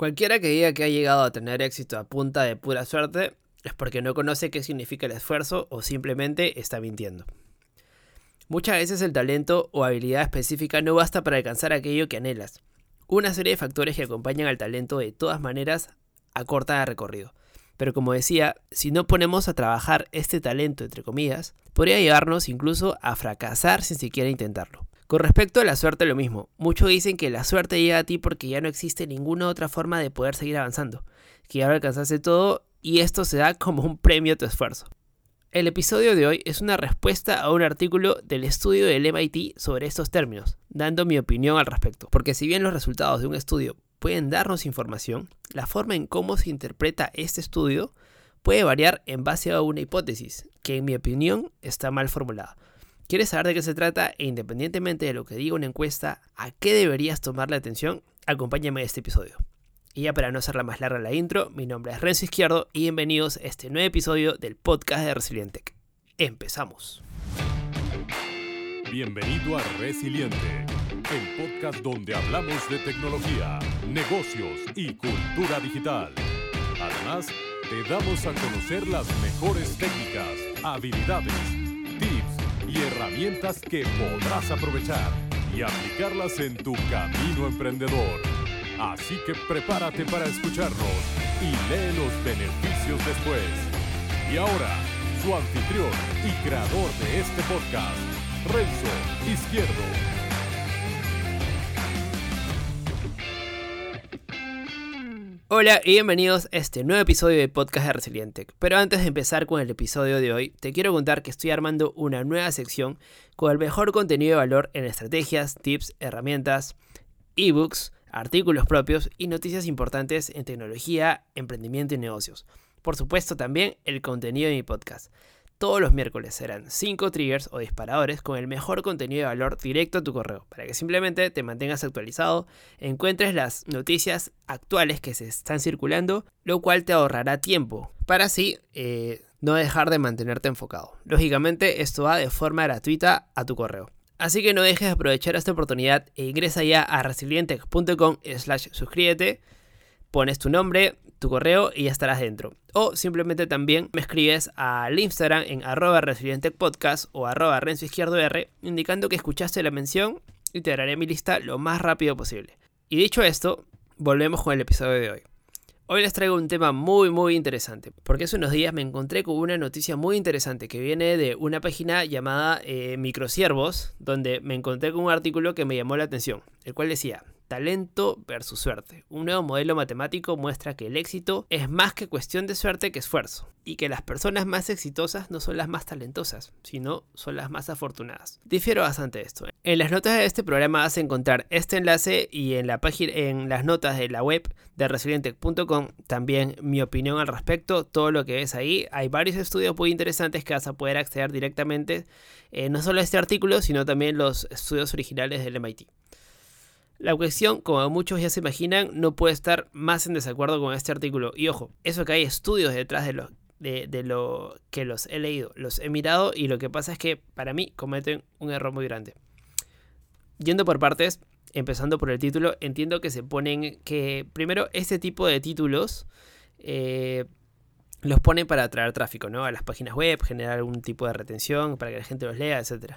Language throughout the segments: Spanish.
Cualquiera que diga que ha llegado a tener éxito a punta de pura suerte es porque no conoce qué significa el esfuerzo o simplemente está mintiendo. Muchas veces el talento o habilidad específica no basta para alcanzar aquello que anhelas. Una serie de factores que acompañan al talento de todas maneras acortan el recorrido. Pero como decía, si no ponemos a trabajar este talento, entre comillas, podría llevarnos incluso a fracasar sin siquiera intentarlo. Con respecto a la suerte, lo mismo. Muchos dicen que la suerte llega a ti porque ya no existe ninguna otra forma de poder seguir avanzando, que ya alcanzaste todo y esto se da como un premio a tu esfuerzo. El episodio de hoy es una respuesta a un artículo del estudio del MIT sobre estos términos, dando mi opinión al respecto. Porque si bien los resultados de un estudio pueden darnos información, la forma en cómo se interpreta este estudio puede variar en base a una hipótesis, que en mi opinión está mal formulada. ¿Quieres saber de qué se trata e independientemente de lo que diga una encuesta, a qué deberías tomarle atención? Acompáñame a este episodio. Y ya para no hacerla más larga la intro, mi nombre es Renzo Izquierdo y bienvenidos a este nuevo episodio del podcast de Resilientec. Empezamos. Bienvenido a Resiliente, el podcast donde hablamos de tecnología, negocios y cultura digital. Además, te damos a conocer las mejores técnicas, habilidades, y herramientas que podrás aprovechar y aplicarlas en tu camino emprendedor. Así que prepárate para escucharnos y lee los beneficios después. Y ahora, su anfitrión y creador de este podcast, Renzo Izquierdo. Hola y bienvenidos a este nuevo episodio de Podcast de Resiliente. Pero antes de empezar con el episodio de hoy, te quiero contar que estoy armando una nueva sección con el mejor contenido de valor en estrategias, tips, herramientas, ebooks, artículos propios y noticias importantes en tecnología, emprendimiento y negocios. Por supuesto también el contenido de mi podcast. Todos los miércoles serán 5 triggers o disparadores con el mejor contenido de valor directo a tu correo, para que simplemente te mantengas actualizado, encuentres las noticias actuales que se están circulando, lo cual te ahorrará tiempo, para así eh, no dejar de mantenerte enfocado. Lógicamente esto va de forma gratuita a tu correo. Así que no dejes de aprovechar esta oportunidad e ingresa ya a resilientech.com slash suscríbete, pones tu nombre, tu correo y ya estarás dentro. O simplemente también me escribes al Instagram en arroba resilientechpodcast o arroba renzo izquierdo R indicando que escuchaste la mención y te daré mi lista lo más rápido posible. Y dicho esto, volvemos con el episodio de hoy. Hoy les traigo un tema muy muy interesante, porque hace unos días me encontré con una noticia muy interesante que viene de una página llamada eh, Microsiervos, donde me encontré con un artículo que me llamó la atención, el cual decía, talento versus suerte. Un nuevo modelo matemático muestra que el éxito es más que cuestión de suerte que esfuerzo, y que las personas más exitosas no son las más talentosas, sino son las más afortunadas. Difiero bastante de esto. En las notas de este programa vas a encontrar este enlace y en la página en las notas de la web de resiliente.com también mi opinión al respecto, todo lo que ves ahí. Hay varios estudios muy interesantes que vas a poder acceder directamente, eh, no solo a este artículo, sino también los estudios originales del MIT. La cuestión, como muchos ya se imaginan, no puede estar más en desacuerdo con este artículo. Y ojo, eso que hay estudios detrás de lo, de, lo que los he leído, los he mirado y lo que pasa es que para mí cometen un error muy grande. Yendo por partes, empezando por el título, entiendo que se ponen que primero este tipo de títulos eh, los ponen para atraer tráfico, ¿no? A las páginas web, generar algún tipo de retención para que la gente los lea, etc.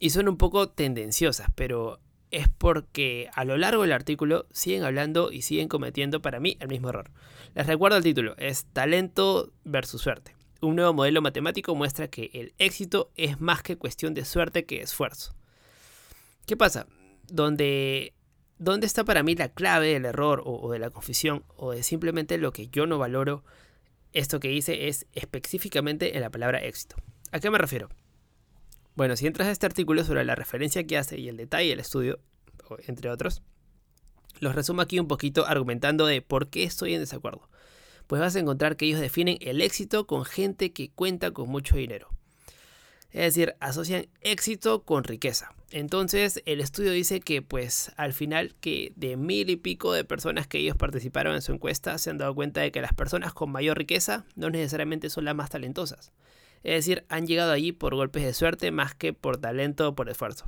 Y son un poco tendenciosas, pero es porque a lo largo del artículo siguen hablando y siguen cometiendo para mí el mismo error. Les recuerdo el título, es Talento versus Suerte. Un nuevo modelo matemático muestra que el éxito es más que cuestión de suerte que esfuerzo. ¿Qué pasa? Donde, ¿Dónde está para mí la clave del error o, o de la confusión o de simplemente lo que yo no valoro? Esto que hice es específicamente en la palabra éxito. ¿A qué me refiero? Bueno, si entras a este artículo sobre la referencia que hace y el detalle del estudio, entre otros, los resumo aquí un poquito argumentando de por qué estoy en desacuerdo. Pues vas a encontrar que ellos definen el éxito con gente que cuenta con mucho dinero. Es decir, asocian éxito con riqueza. Entonces el estudio dice que pues al final que de mil y pico de personas que ellos participaron en su encuesta se han dado cuenta de que las personas con mayor riqueza no necesariamente son las más talentosas. Es decir, han llegado allí por golpes de suerte más que por talento o por esfuerzo.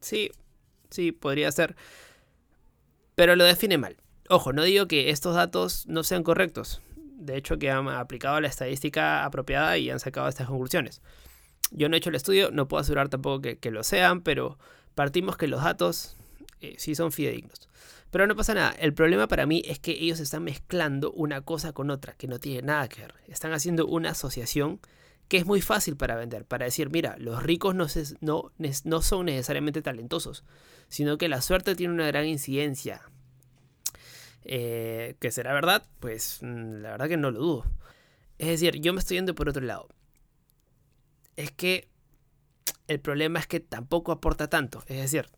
Sí, sí, podría ser. Pero lo define mal. Ojo, no digo que estos datos no sean correctos. De hecho, que han aplicado la estadística apropiada y han sacado estas conclusiones. Yo no he hecho el estudio, no puedo asegurar tampoco que, lo sean, pero partimos que los datos eh, sí son fidedignos. Pero no pasa nada. El problema para mí es que ellos están mezclando una cosa con otra, que no tiene nada que ver. Están haciendo una asociación que es muy fácil para vender, para decir, mira, los ricos no, son necesariamente talentosos, sino que la suerte tiene una gran incidencia. Eh, que será verdad, pues mm, la verdad que no lo dudo. Es decir, yo me estoy yendo por otro lado. Es que el problema es que tampoco aporta tanto. Es decir,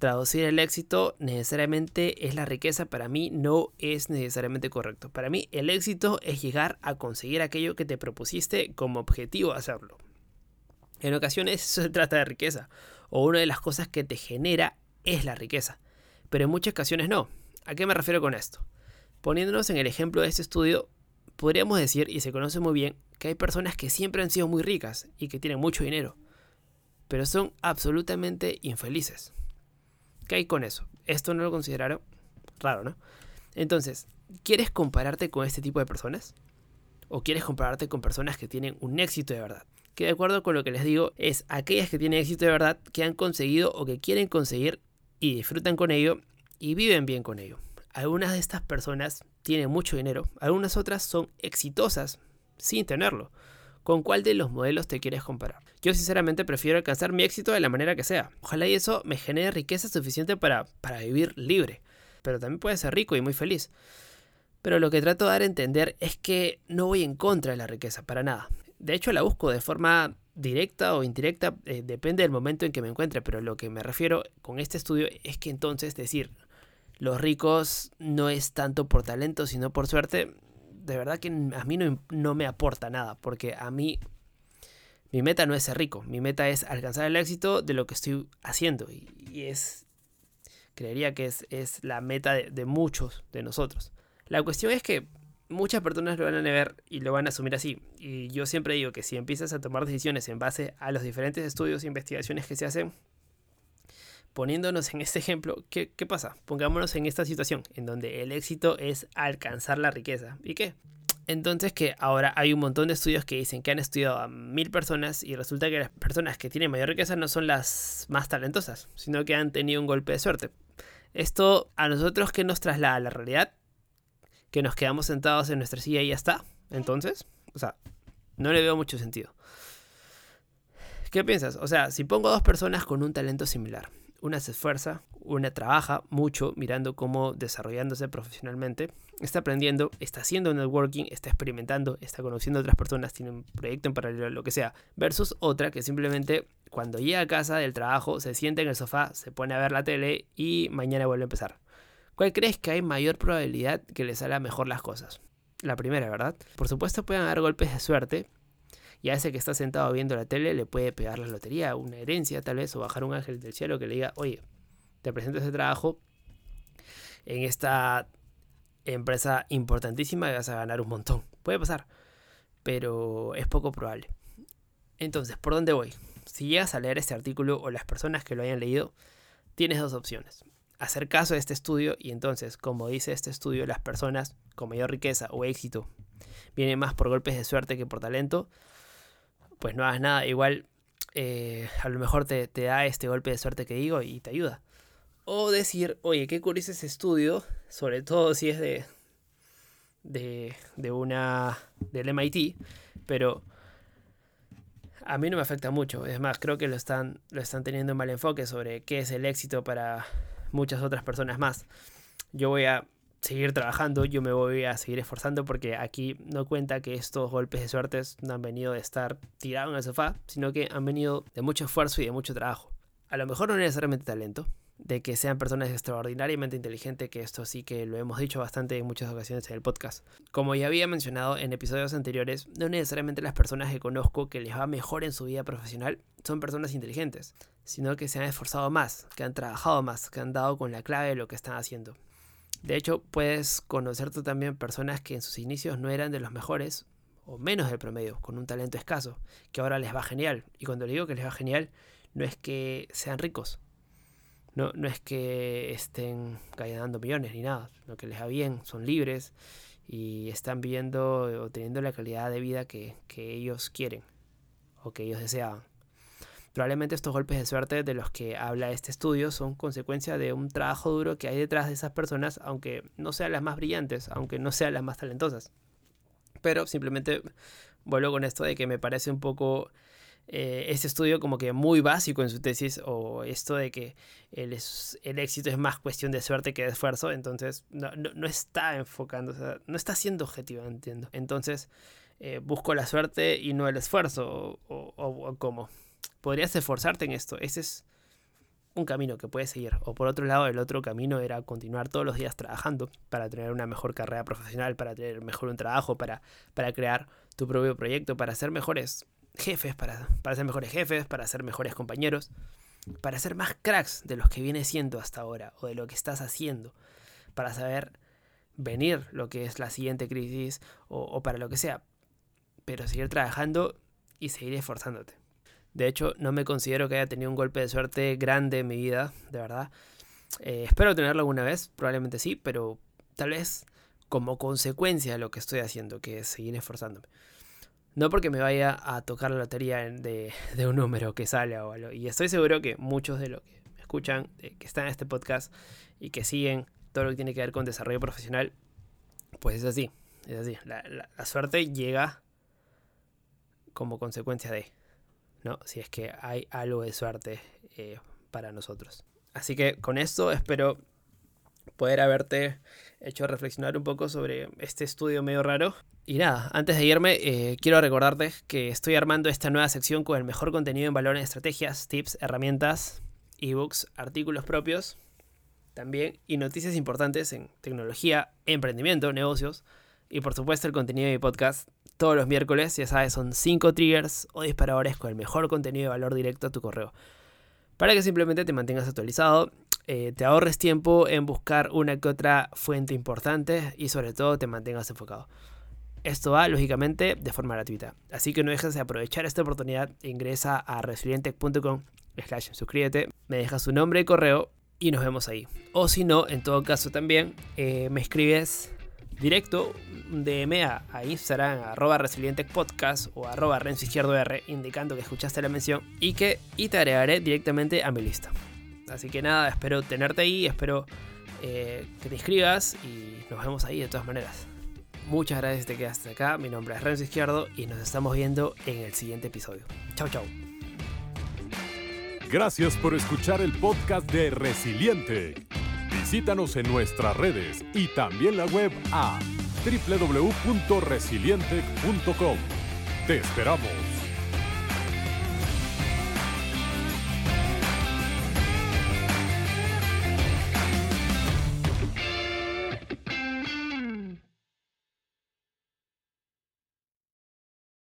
traducir el éxito necesariamente es la riqueza, para mí no es necesariamente correcto. Para mí el éxito es llegar a conseguir aquello que te propusiste como objetivo hacerlo. En ocasiones se trata de riqueza, o una de las cosas que te genera es la riqueza, pero en muchas ocasiones no. ¿A qué me refiero con esto? Poniéndonos en el ejemplo de este estudio, podríamos decir, y se conoce muy bien, que hay personas que siempre han sido muy ricas y que tienen mucho dinero, pero son absolutamente infelices. ¿Qué hay con eso? Esto no lo consideraron raro, ¿no? Entonces, ¿quieres compararte con este tipo de personas? ¿O quieres compararte con personas que tienen un éxito de verdad? Que de acuerdo con lo que les digo, es aquellas que tienen éxito de verdad, que han conseguido o que quieren conseguir y disfrutan con ello y viven bien con ello. Algunas de estas personas tienen mucho dinero, algunas otras son exitosas sin tenerlo. ¿Con cuál de los modelos te quieres comparar? Yo sinceramente prefiero alcanzar mi éxito de la manera que sea. Ojalá y eso me genere riqueza suficiente para, para vivir libre. Pero también puede ser rico y muy feliz. Pero lo que trato de dar a entender es que no voy en contra de la riqueza, para nada. De hecho, la busco de forma directa o indirecta, eh, depende del momento en que me encuentre, pero lo que me refiero con este estudio es que entonces decir, los ricos no es tanto por talento, sino por suerte, de verdad que a mí no, me aporta nada, porque a mí mi meta no es ser rico, mi meta es alcanzar el éxito de lo que estoy haciendo y, es, creería que es, es la meta de, muchos de nosotros. La cuestión es que muchas personas lo van a ver y lo van a asumir así. Y yo siempre digo que si empiezas a tomar decisiones en base a los diferentes estudios e investigaciones que se hacen, poniéndonos en este ejemplo, ¿qué, pasa? Pongámonos en esta situación, en donde el éxito es alcanzar la riqueza. ¿Y qué? Entonces que ahora hay un montón de estudios que dicen que han estudiado a mil personas y resulta que las personas que tienen mayor riqueza no son las más talentosas, sino que han tenido un golpe de suerte. Esto a nosotros que nos traslada a la realidad, que nos quedamos sentados en nuestra silla y ya está. Entonces, o sea, no le veo mucho sentido. ¿Qué piensas? O sea, si pongo dos personas con un talento similar, una se esfuerza, una trabaja mucho mirando cómo desarrollándose profesionalmente, está aprendiendo, está haciendo networking, está experimentando, está conociendo a otras personas, tiene un proyecto en paralelo, lo que sea, versus otra que simplemente cuando llega a casa del trabajo se sienta en el sofá, se pone a ver la tele y mañana vuelve a empezar. ¿Cuál crees que hay mayor probabilidad que le salga mejor las cosas? La primera, ¿verdad? Por supuesto pueden haber golpes de suerte, y ese que está sentado viendo la tele le puede pegar la lotería, una herencia tal vez, o bajar un ángel del cielo que le diga, oye, te presento ese trabajo en esta empresa importantísima y vas a ganar un montón. Puede pasar, pero es poco probable. Entonces, ¿por dónde voy? Si llegas a leer este artículo o las personas que lo hayan leído, tienes dos opciones. Hacer caso a este estudio y entonces, como dice este estudio, las personas con mayor riqueza o éxito vienen más por golpes de suerte que por talento, pues no hagas nada, igual eh, a lo mejor te, da este golpe de suerte que digo y te ayuda. O decir, oye, qué curioso ese estudio, sobre todo si es de, de, de una, del MIT, pero a mí no me afecta mucho. Es más, creo que lo están, lo están teniendo un mal enfoque sobre qué es el éxito para muchas otras personas más. Yo voy a seguir trabajando, yo me voy a seguir esforzando porque aquí no cuenta que estos golpes de suerte no han venido de estar tirado en el sofá, sino que han venido de mucho esfuerzo y de mucho trabajo. A lo mejor no necesariamente talento, de que sean personas extraordinariamente inteligentes, que esto sí que lo hemos dicho bastante en muchas ocasiones en el podcast. Como ya había mencionado en episodios anteriores, no necesariamente las personas que conozco que les va mejor en su vida profesional son personas inteligentes, sino que se han esforzado más, que han trabajado más, que han dado con la clave de lo que están haciendo. De hecho, puedes conocer tú también personas que en sus inicios no eran de los mejores o menos del promedio, con un talento escaso, que ahora les va genial. Y cuando le digo que les va genial, no es que sean ricos. No, no es que estén ganando millones ni nada, lo que les va bien, son libres y están viviendo o teniendo la calidad de vida que, que ellos quieren o que ellos deseaban. Probablemente estos golpes de suerte de los que habla este estudio son consecuencia de un trabajo duro que hay detrás de esas personas, aunque no sean las más brillantes, aunque no sean las más talentosas. Pero simplemente vuelvo con esto de que me parece un poco eh, este estudio como que muy básico en su tesis o esto de que el, éxito es más cuestión de suerte que de esfuerzo, entonces no, está enfocando, no está siendo objetivo, entiendo. Entonces eh, busco la suerte y no el esfuerzo o cómo podrías esforzarte en esto. Ese es un camino que puedes seguir. O por otro lado, el otro camino era continuar todos los días trabajando para tener una mejor carrera profesional, para tener mejor un trabajo, para, para crear tu propio proyecto, para ser mejores jefes, para, para ser mejores jefes, para ser mejores compañeros, para ser más cracks de los que vienes siendo hasta ahora o de lo que estás haciendo, para saber venir lo que es la siguiente crisis o, o para lo que sea. Pero seguir trabajando y seguir esforzándote. De hecho, no me considero que haya tenido un golpe de suerte grande en mi vida, de verdad. Eh, espero tenerlo alguna vez, probablemente sí, pero tal vez como consecuencia de lo que estoy haciendo, que es seguir esforzándome. No porque me vaya a tocar la lotería de, un número que sale o algo. Y estoy seguro que muchos de los que me escuchan, que están en este podcast y que siguen todo lo que tiene que ver con desarrollo profesional, pues es así. Es así. la suerte llega como consecuencia de. ¿No? Si es que hay algo de suerte eh, para nosotros. Así que con esto espero poder haberte hecho reflexionar un poco sobre este estudio medio raro. Y nada, antes de irme, eh, quiero recordarte que estoy armando esta nueva sección con el mejor contenido en valor en estrategias, tips, herramientas, ebooks, artículos propios, también y noticias importantes en tecnología, emprendimiento, negocios y por supuesto el contenido de mi podcast todos los miércoles, ya sabes, son 5 triggers o disparadores con el mejor contenido de valor directo a tu correo. Para que simplemente te mantengas actualizado, eh, te ahorres tiempo en buscar una que otra fuente importante y sobre todo te mantengas enfocado. Esto va, lógicamente, de forma gratuita. Así que no dejes de aprovechar esta oportunidad. Ingresa a resilientec.com slash suscríbete, me dejas tu nombre y correo y nos vemos ahí. O si no, en todo caso también, eh, me escribes directo, DM a, a Instagram, arroba resilientepodcast o arroba renzo izquierdo R, indicando que escuchaste la mención y que y te agregaré directamente a mi lista. Así que nada, espero tenerte ahí, espero eh, que te inscribas y nos vemos ahí de todas maneras. Muchas gracias que te quedaste acá. Mi nombre es Renzo Izquierdo y nos estamos viendo en el siguiente episodio. Chau, chau. Gracias por escuchar el podcast de Resiliente. Visítanos en nuestras redes y también la web a www.resiliente.com. Te esperamos.